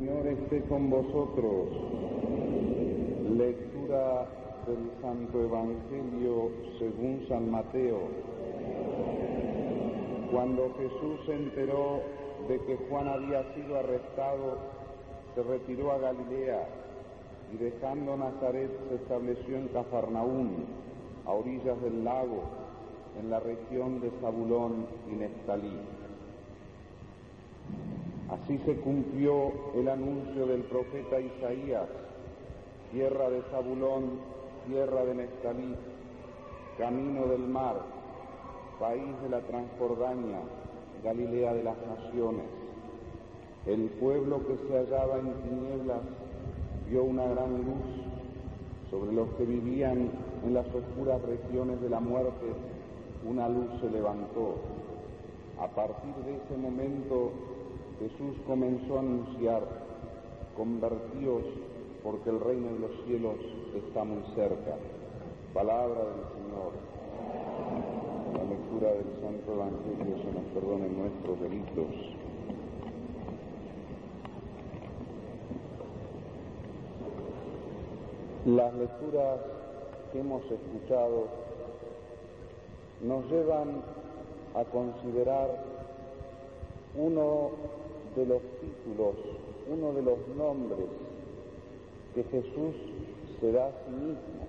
Señor esté con vosotros. Lectura del Santo Evangelio según San Mateo. Cuando Jesús se enteró de que Juan había sido arrestado, se retiró a Galilea y dejando Nazaret se estableció en Cafarnaún, a orillas del lago, en la región de Zabulón y Neftalí Así se cumplió el anuncio del profeta Isaías, tierra de Zabulón, tierra de Neftalí, camino del mar, país de la Transjordania, Galilea de las naciones. El pueblo que se hallaba en tinieblas vio una gran luz sobre los que vivían en las oscuras regiones de la muerte, una luz se levantó. A partir de ese momento Jesús comenzó a anunciar, convertíos porque el reino de los cielos está muy cerca. Palabra del Señor. La lectura del Santo Evangelio se nos perdone nuestros delitos. Las lecturas que hemos escuchado nos llevan a considerar uno de los títulos, uno de los nombres que Jesús se da a sí mismo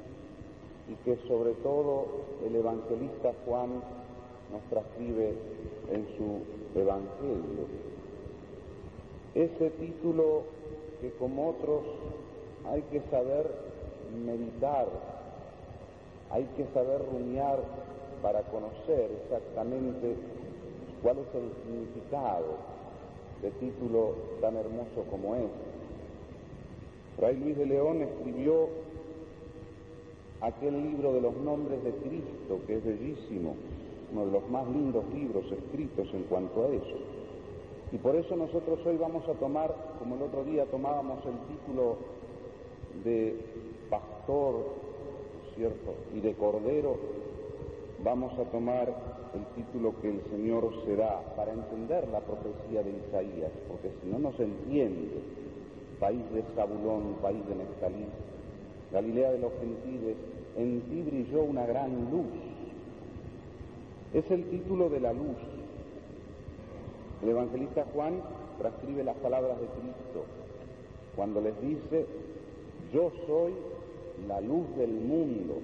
y que sobre todo el evangelista Juan nos transcribe en su Evangelio. Ese título que como otros hay que saber meditar, hay que saber rumiar para conocer exactamente cuál es el significado de título tan hermoso como es. Fray Luis de León escribió aquel libro de los nombres de Cristo, que es bellísimo, uno de los más lindos libros escritos en cuanto a eso. Y por eso nosotros hoy vamos a tomar, como el otro día tomábamos el título de pastor, ¿cierto? Y de cordero, vamos a tomar el título que el Señor se da para entender la profecía de Isaías, porque si no, no se entiende. País de Zabulón, país de Neftalí, Galilea de los gentiles, en ti brilló una gran luz. Es el título de la luz. El evangelista Juan transcribe las palabras de Cristo cuando les dice, yo soy la luz del mundo,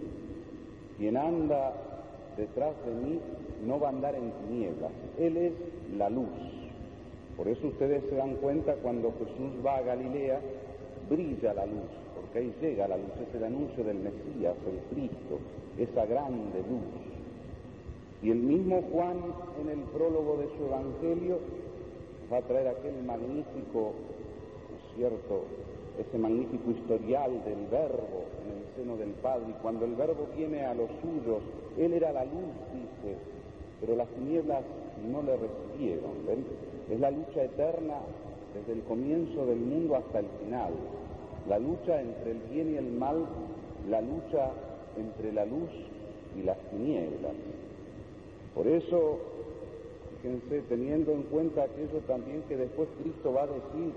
quien anda detrás de mí no va a andar en tinieblas, Él es la luz. Por eso ustedes se dan cuenta cuando Jesús va a Galilea, brilla la luz, porque ahí llega la luz, es el anuncio del Mesías, el Cristo, esa grande luz. Y el mismo Juan en el prólogo de su Evangelio va a traer aquel magnífico, ¿no es cierto?, ese magnífico historial del verbo en el seno del Padre. Y cuando el verbo viene a los suyos, Él era la luz, dice, pero las tinieblas no le recibieron. Es la lucha eterna desde el comienzo del mundo hasta el final. La lucha entre el bien y el mal, la lucha entre la luz y las tinieblas. Por eso, fíjense, teniendo en cuenta aquello también que después Cristo va a decir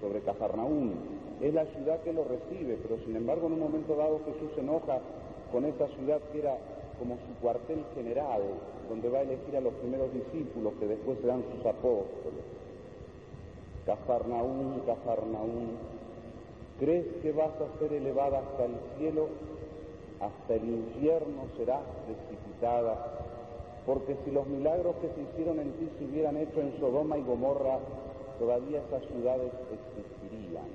sobre Cafarnaúm, es la ciudad que lo recibe, pero sin embargo en un momento dado Jesús se enoja con esta ciudad que era como su cuartel general, donde va a elegir a los primeros discípulos que después serán sus apóstoles. Cafarnaún, Cafarnaún, ¿crees que vas a ser elevada hasta el cielo? Hasta el infierno serás precipitada, porque si los milagros que se hicieron en ti se hubieran hecho en Sodoma y Gomorra, todavía esas ciudades existirían,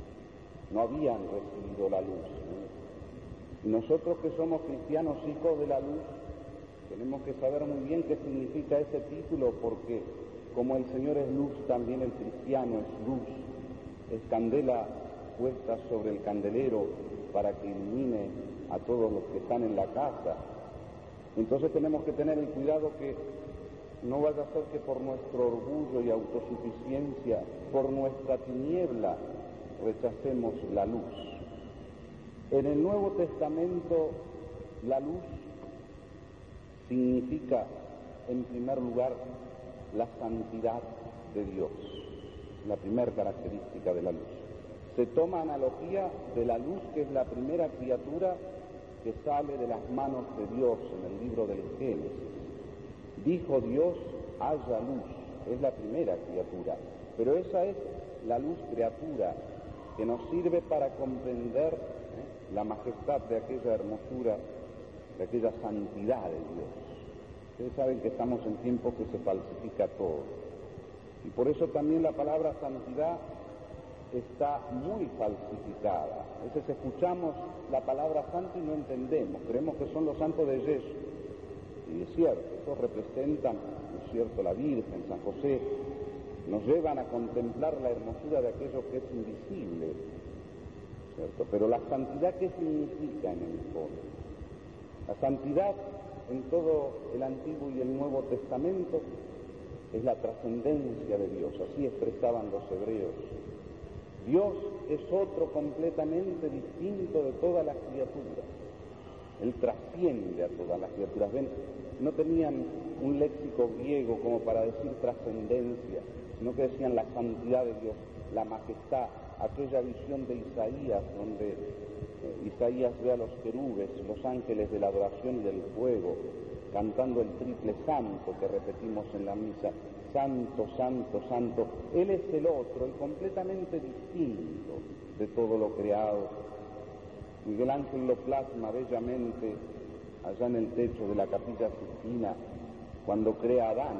no habían recibido la luz. Nosotros que somos cristianos, hijos de la luz, tenemos que saber muy bien qué significa ese título porque como el Señor es luz, también el cristiano es luz, es candela puesta sobre el candelero para que ilumine a todos los que están en la casa. Entonces tenemos que tener el cuidado que no vaya a ser que por nuestro orgullo y autosuficiencia, por nuestra tiniebla, rechacemos la luz. En el Nuevo Testamento, la luz significa, en primer lugar, la santidad de Dios, la primera característica de la luz. se toma analogía de la luz que es la primera criatura que sale de las manos de Dios en el libro del Génesis. Dijo Dios, haya luz, es la primera criatura, pero esa es la luz criatura que nos sirve para comprender. La majestad de aquella hermosura, de aquella santidad de Dios. Ustedes saben que estamos en tiempos que se falsifica todo. Y por eso también la palabra santidad está muy falsificada. A veces escuchamos la palabra santo y no entendemos, creemos que son los santos de Jesús. Y es cierto, esos representan, ¿no es cierto?, la Virgen, San José, nos llevan a contemplar la hermosura de aquello que es invisible, ¿cierto? Pero la santidad, ¿qué significa en el fondo? La santidad en todo el Antiguo y el Nuevo Testamento es la trascendencia de Dios, así expresaban los hebreos Dios es otro completamente distinto de todas las criaturas. Él trasciende a todas las criaturas. Ven, no tenían un léxico griego como para decir trascendencia, sino que decían la santidad de Dios, la majestad, aquella visión de Isaías, donde eh, Isaías ve a los querubes, los ángeles de la adoración y del fuego, cantando el triple santo que repetimos en la misa, santo, santo, santo. Él es el otro y completamente distinto de todo lo creado. Miguel Ángel lo plasma bellamente allá en el techo de la capilla Sistina cuando crea a Adán,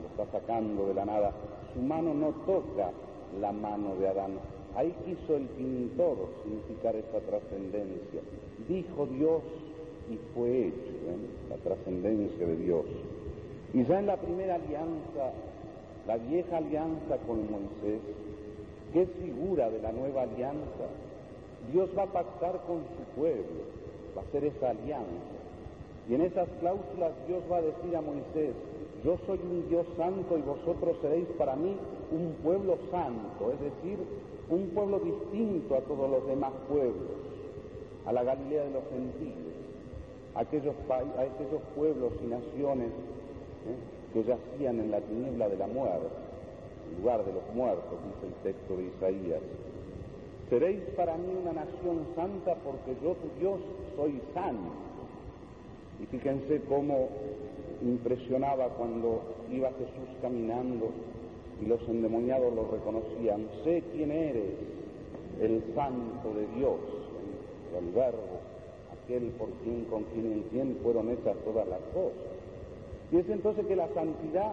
lo está sacando de la nada. Su mano no toca la mano de Adán. Ahí quiso el pintor significar esa trascendencia. Dijo Dios y fue hecho, la trascendencia de Dios. Y ya en la primera alianza, la vieja alianza con Moisés, que es figura de la nueva alianza, Dios va a pactar con su pueblo, va a hacer esa alianza. Y en esas cláusulas Dios va a decir a Moisés, yo soy un Dios santo y vosotros seréis para mí un pueblo santo, es decir, un pueblo distinto a todos los demás pueblos, a la Galilea de los gentiles a aquellos pueblos y naciones ¿eh? que yacían en la tiniebla de la muerte, en lugar de los muertos, dice el texto de Isaías. Seréis para mí una nación santa porque yo, tu Dios, soy santo. Y fíjense cómo impresionaba cuando iba Jesús caminando y los endemoniados lo reconocían. Sé quién eres, el santo de Dios, el verbo aquel por quien, con quien y en quien fueron hechas todas las cosas. Y es entonces que la santidad,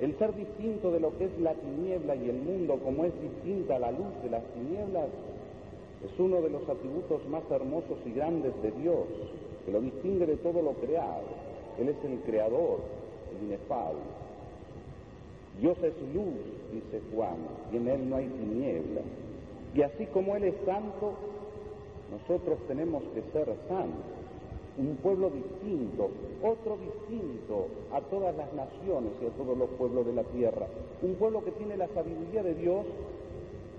el ser distinto de lo que es la tiniebla y el mundo, como es distinta la luz de las tinieblas, es uno de los atributos más hermosos y grandes de Dios, que lo distingue de todo lo creado. Él es el creador, el inefable. Dios es luz, dice Juan, y en él no hay tiniebla. Y así como Él es santo, nosotros tenemos que ser santos, un pueblo distinto, otro distinto a todas las naciones y a todos los pueblos de la tierra, un pueblo que tiene la sabiduría de Dios,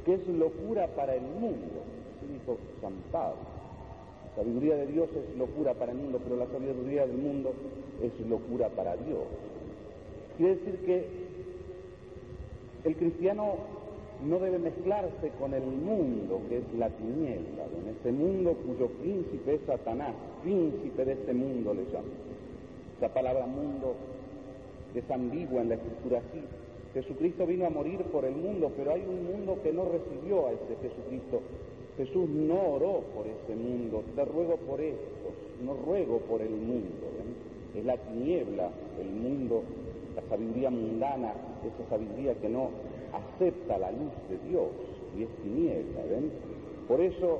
que es locura para el mundo, así dijo San Pablo. La sabiduría de Dios es locura para el mundo, pero la sabiduría del mundo es locura para Dios. Quiere decir que el cristiano no debe mezclarse con el mundo que es la tiniebla, en este mundo cuyo príncipe es Satanás, príncipe de este mundo le llama. Esa palabra mundo es ambigua en la escritura así. Jesucristo vino a morir por el mundo, pero hay un mundo que no recibió a ese Jesucristo. Jesús no oró por ese mundo, te ruego por estos, no ruego por el mundo. Es la tiniebla, el mundo, la sabiduría mundana, esa sabiduría que no acepta la luz de Dios y es tiniebla, ¿ven? Por eso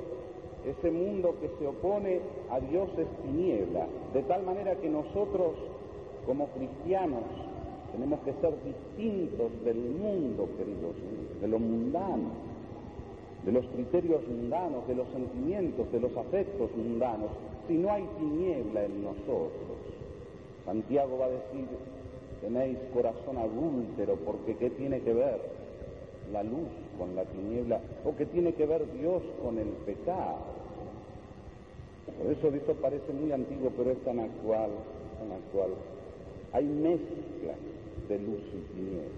ese mundo que se opone a Dios es tiniebla, de tal manera que nosotros como cristianos tenemos que ser distintos del mundo, queridos, de lo mundano, de los criterios mundanos, de los sentimientos, de los afectos mundanos, si no hay tiniebla en nosotros. Santiago va a decir, tenéis corazón adúltero, porque ¿qué tiene que ver la luz con la tiniebla? ¿O qué tiene que ver Dios con el pecado? Por eso esto parece muy antiguo, pero es tan actual, tan actual. Hay mezcla de luz y tiniebla.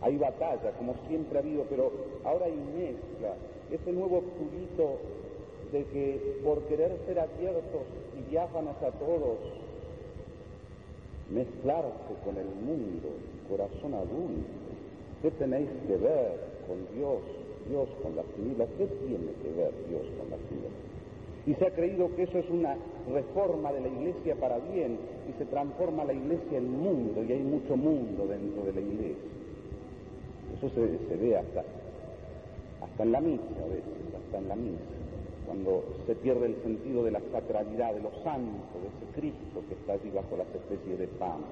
hay batalla, como siempre ha habido, pero ahora hay mezcla, ese nuevo purito de que por querer ser abiertos y diáfanos a todos, mezclarse con el mundo, corazón adulto. ¿Qué tenéis que ver con Dios, Dios con las tinieblas? ¿Qué tiene que ver Dios con las tinieblas? Y se ha creído que eso es una reforma de la iglesia para bien y se transforma la iglesia en mundo y hay mucho mundo dentro de la iglesia. Eso se, ve hasta, hasta en la misa a veces, hasta en la misa, cuando se pierde el sentido de la sacralidad, de los santos, de ese Cristo que está allí bajo las especies de pan,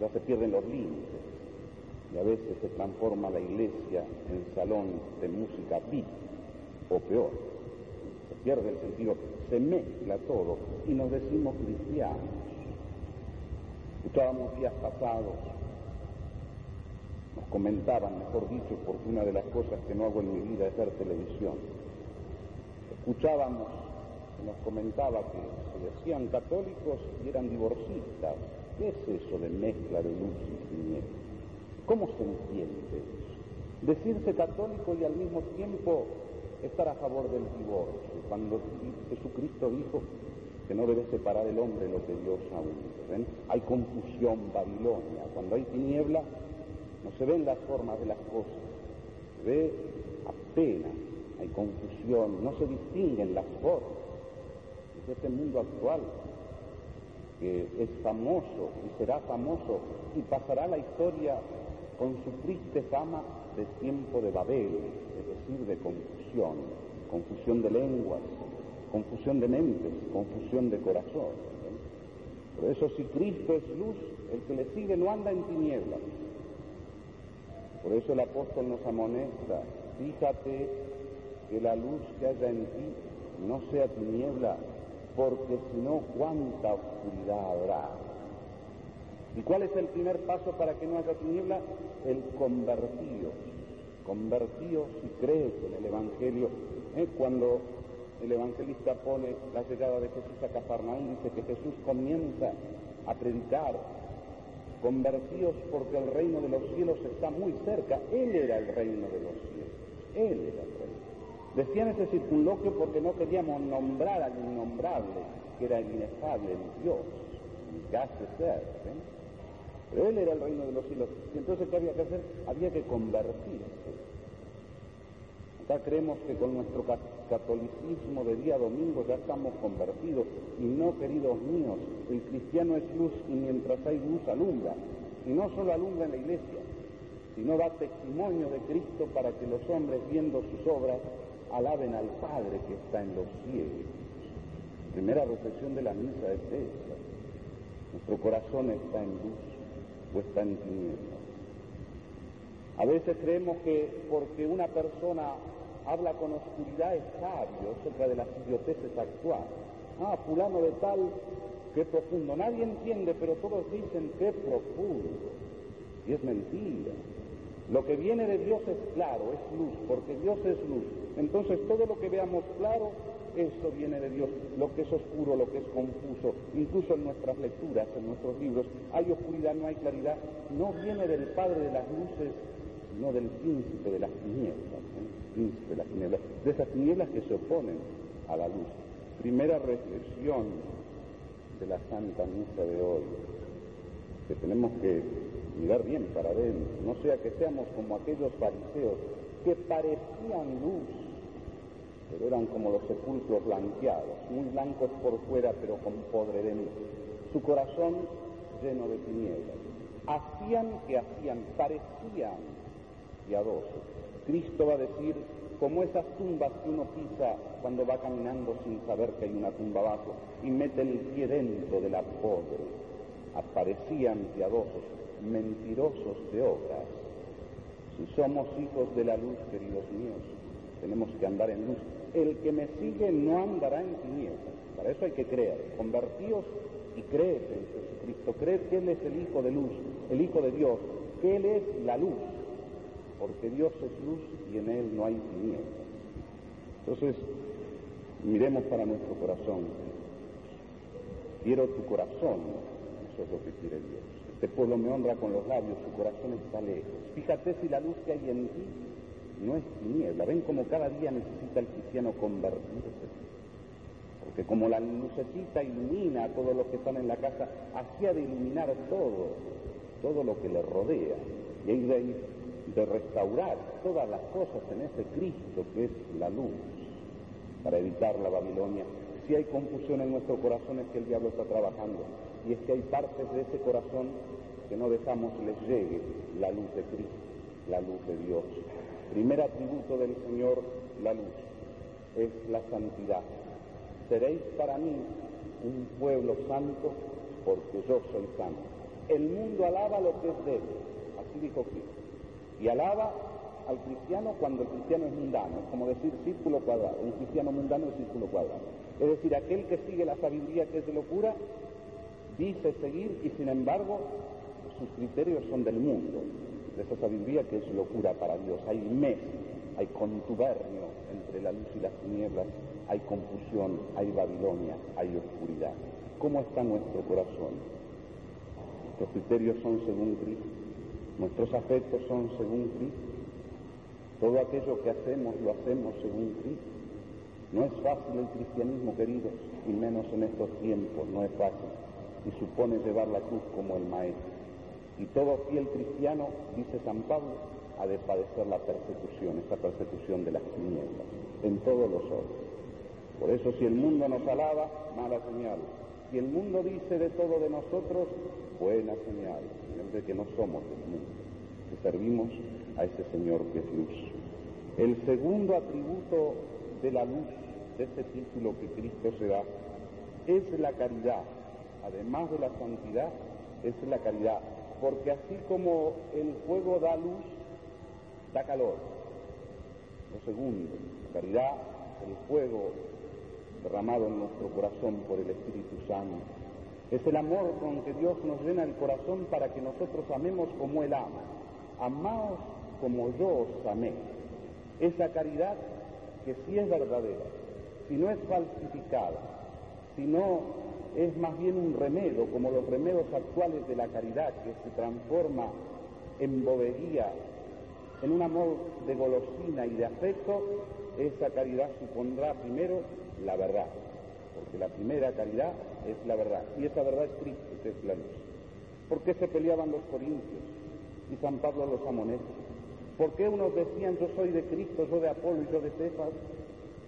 ya se pierden los límites y a veces se transforma la iglesia en salón de música VIP o peor, se pierde el sentido, se mezcla todo y nos decimos cristianos. Escuchábamos días pasados nos comentaban, mejor dicho, porque una de las cosas que no hago en mi vida es ver televisión. Escuchábamos, nos comentaba que se decían católicos y eran divorcistas. ¿Qué es eso de mezcla de luz y tinieblas? ¿Cómo se entiende eso? Decirse católico y al mismo tiempo estar a favor del divorcio, cuando Jesucristo dijo que no debe separar el hombre lo que Dios ha unido. Hay confusión, Babilonia. Cuando hay tiniebla, no se ven las formas de las cosas, se ve apenas, hay confusión, no se distinguen las formas. Es este mundo actual que es famoso y será famoso y pasará la historia con su triste fama de tiempo de Babel, es decir, de confusión, confusión de lenguas, confusión de mentes, confusión de corazón. Por eso si Cristo es luz, el que le sigue no anda en tinieblas, por eso el apóstol nos amonesta, fíjate que la luz que haya en ti no sea tiniebla, porque si no, cuánta oscuridad habrá. ¿Y cuál es el primer paso para que no haya tiniebla? El convertido. Convertido si crees en el Evangelio. ¿eh? Cuando el evangelista pone la llegada de Jesús a Cafarnaúm, dice que Jesús comienza a predicar convertidos porque el reino de los cielos está muy cerca. Él era el reino de los cielos. Él era el reino. Decían ese circunloquio porque no queríamos nombrar al innombrable, que era el inefable, el Dios, que hace ser. ¿eh? Pero Él era el reino de los cielos. Y entonces, ¿qué había que hacer? Había que convertirse. Acá creemos que con nuestro catolicismo de día domingo ya estamos convertidos. Y no, queridos míos, el cristiano es luz y mientras hay luz alumbra. Y no solo alumbra en la iglesia, sino da testimonio de Cristo para que los hombres viendo sus obras alaben al Padre que está en los cielos. Primera reflexión de la misa es esta. Nuestro corazón está en luz o está en tinieblas. A veces creemos que porque una persona habla con oscuridad es sabio acerca de las idioteces actuales. Ah, fulano de tal, qué profundo. Nadie entiende, pero todos dicen qué profundo. Y es mentira. Lo que viene de Dios es claro, es luz, porque Dios es luz. Entonces todo lo que veamos claro, eso viene de Dios. Lo que es oscuro, lo que es confuso, incluso en nuestras lecturas, en nuestros libros, hay oscuridad, no hay claridad, no viene del Padre de las luces, sino del príncipe de las tinieblas, ¿eh? príncipe de las tinieblas, de esas tinieblas que se oponen a la luz. Primera reflexión de la Santa Misa de hoy, que tenemos que mirar bien para adentro, no sea que seamos como aquellos fariseos que parecían luz, pero eran como los sepulcros blanqueados, muy blancos por fuera, pero con podre de dentro. Su corazón lleno de tinieblas. Hacían que hacían, parecían piadosos. Cristo va a decir, como esas tumbas que uno pisa cuando va caminando sin saber que hay una tumba abajo y mete el pie dentro de la pobre, aparecían piadosos, mentirosos de obras. Si somos hijos de la luz, queridos míos, tenemos que andar en luz. El que me sigue no andará en tinieblas. Para eso hay que creer. Convertíos y creed en Jesucristo. Creed que Él es el Hijo de luz, el Hijo de Dios, que Él es la luz porque Dios es luz y en Él no hay tinieblas. Entonces, miremos para nuestro corazón. Quiero tu corazón, eso que quiere Dios. Este pueblo me honra con los labios, su corazón está lejos. Fíjate si la luz que hay en ti no es tiniebla. Ven como cada día necesita el cristiano convertirse. Porque como la lucecita ilumina a todos los que están en la casa, así ha de iluminar todo, todo lo que le rodea. Y hay de, de restaurar todas las cosas en ese Cristo que es la luz, para evitar la Babilonia. Si hay confusión en nuestro corazón es que el diablo está trabajando. Y es que hay partes de ese corazón que no dejamos les llegue la luz de Cristo, la luz de Dios. Primer atributo del Señor, la luz, es la santidad. Seréis para mí un pueblo santo porque yo soy santo. El mundo alaba lo que es de él, así dijo Cristo. Y alaba al cristiano cuando el cristiano es mundano, es como decir círculo cuadrado, un cristiano mundano es círculo cuadrado. Es decir, aquel que sigue la sabiduría que es de locura, dice seguir y sin embargo sus criterios son del mundo, de esa sabiduría que es locura para Dios. Hay mes, hay contubernio entre la luz y las tinieblas, hay confusión, hay Babilonia, hay oscuridad. ¿Cómo está nuestro corazón? Nuestros criterios son según Cristo, nuestros afectos son según Cristo, todo aquello que hacemos lo hacemos según Cristo. No es fácil el cristianismo, queridos, y menos en estos tiempos, no es fácil, y supone llevar la cruz como el maestro. Y todo fiel cristiano, dice San Pablo, ha de padecer la persecución, esa persecución de las tinieblas, en todos los órdenes. Por eso si el mundo nos alaba, mala señal. Si el mundo dice de todo de nosotros, buena señal, siempre que no somos del mundo, que servimos a ese Señor que es luz. El segundo atributo de la luz, de ese título que Cristo se da, es la caridad. Además de la santidad, es la caridad porque así como el fuego da luz, da calor. Lo segundo, caridad, el fuego derramado en nuestro corazón por el Espíritu Santo. Es el amor con que Dios nos llena el corazón para que nosotros amemos como Él ama. Amaos como yo os amé. Esa caridad que sí es verdadera, si no es falsificada, si no es más bien un remedio, como los remedios actuales de la caridad, que se transforma en bobería, en un amor de golosina y de afecto, esa caridad supondrá primero la verdad, porque la primera caridad es la verdad, y esa verdad es Cristo, que es la luz. ¿Por qué se peleaban los corintios y San Pablo los amonesta? ¿Por qué unos decían yo soy de Cristo, yo de Apolo y yo de Cefas?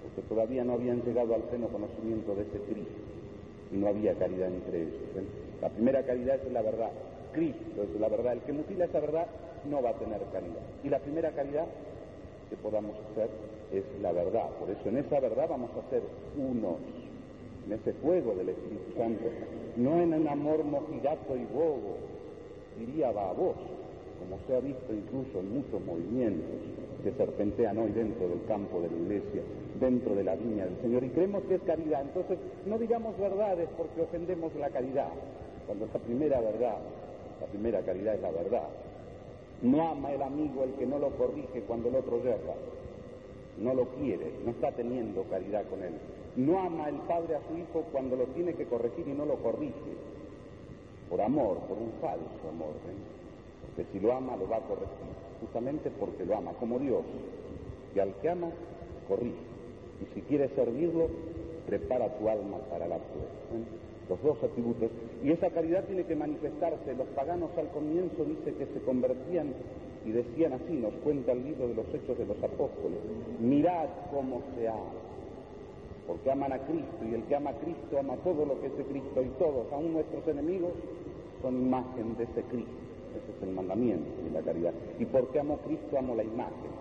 Porque todavía no habían llegado al pleno conocimiento de ese Cristo y no había caridad entre ellos. La primera caridad es la verdad. Cristo es la verdad. El que mutila esa verdad no va a tener caridad. Y la primera caridad que podamos hacer es la verdad. Por eso en esa verdad vamos a ser unos, en ese fuego del Espíritu Santo, no en un amor mojigato y bobo, diría baboso, como se ha visto incluso en muchos movimientos que serpentean hoy dentro del campo de la iglesia, dentro de la viña del Señor. Y creemos que es caridad. Entonces, no digamos verdades porque ofendemos la caridad, cuando la primera verdad, la primera caridad es la verdad. No ama el amigo el que no lo corrige cuando el otro yerra. No lo quiere, no está teniendo caridad con él. No ama el padre a su hijo cuando lo tiene que corregir y no lo corrige. Por amor, por un falso amor. ¿eh? Que si lo ama lo va a corregir, justamente porque lo ama, como Dios, que al que ama, corrige. Y si quiere servirlo, prepara tu alma para la prueba. Los dos atributos. Y esa caridad tiene que manifestarse. Los paganos al comienzo dice que se convertían y decían así, nos cuenta el libro de los Hechos de los Apóstoles, mirad cómo se ama, porque aman a Cristo y el que ama a Cristo ama todo lo que es de Cristo y todos, aún nuestros enemigos, son imagen de ese Cristo. Ese es el mandamiento de la caridad. ¿Y por qué amo Cristo? Amo la imagen.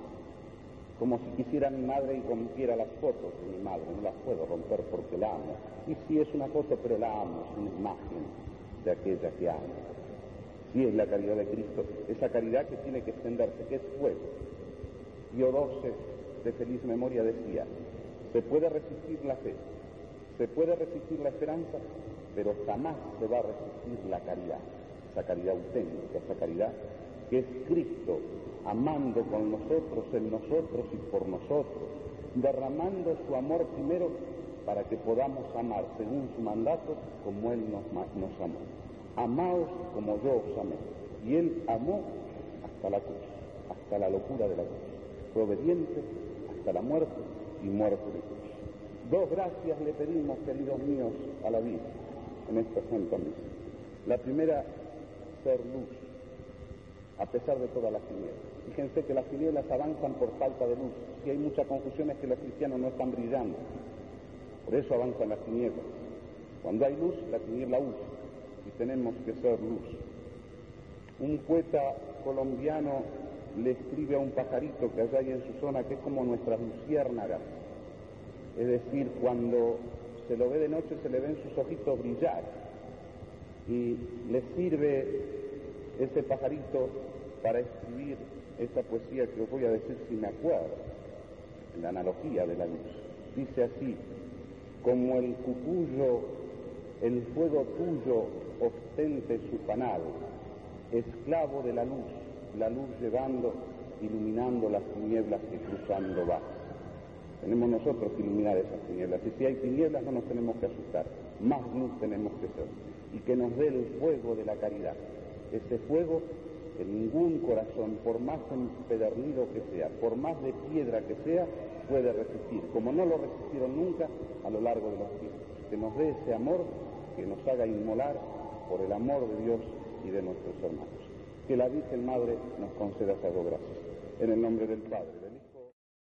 Como si quisiera mi madre y rompiera las fotos de mi madre. No las puedo romper porque la amo. Y sí es una foto, pero la amo, es una imagen de aquella que amo. Sí es la caridad de Cristo, esa caridad que tiene que extenderse, que es fuego. Pío XII, de feliz memoria, decía, se puede resistir la fe, se puede resistir la esperanza, pero jamás se va a resistir la caridad esa caridad auténtica, esa caridad que es Cristo amando con nosotros, en nosotros y por nosotros, derramando su amor primero para que podamos amar según su mandato como Él nos, amó. amaos como yo os amé. Y él amó hasta la cruz, hasta la locura de la cruz. Fue obediente hasta la muerte y muerte de cruz. Dos gracias le pedimos, queridos míos, a la vida en esta Santa Misa. La primera, ser luz, a pesar de todas las tinieblas. Fíjense que las tinieblas avanzan por falta de luz. Y hay mucha confusión es que los cristianos no están brillando. Por eso avanzan las tinieblas. Cuando hay luz, la tiniebla huye. Y tenemos que ser luz. Un poeta colombiano le escribe a un pajarito que allá hay en su zona que es como nuestras luciérnagas. Es decir, cuando se lo ve de noche se le ven sus ojitos brillar y le sirve ese pajarito para escribir esta poesía que os voy a decir si me acuerdo, la analogía de la luz. Dice así, como el cucuyo, el fuego tuyo ostente su panal, esclavo de la luz, la luz llevando, iluminando las tinieblas que cruzando va. Tenemos nosotros que iluminar esas tinieblas. Y si hay tinieblas no nos tenemos que asustar, más luz tenemos que ser. Y que nos dé el fuego de la caridad. Ese fuego que ningún corazón, por más empedernido que sea, por más de piedra que sea, puede resistir, como no lo resistieron nunca a lo largo de los tiempos. Que nos dé ese amor que nos haga inmolar por el amor de Dios y de nuestros hermanos. Que la Virgen Madre nos conceda esas gracias. En el nombre del Padre.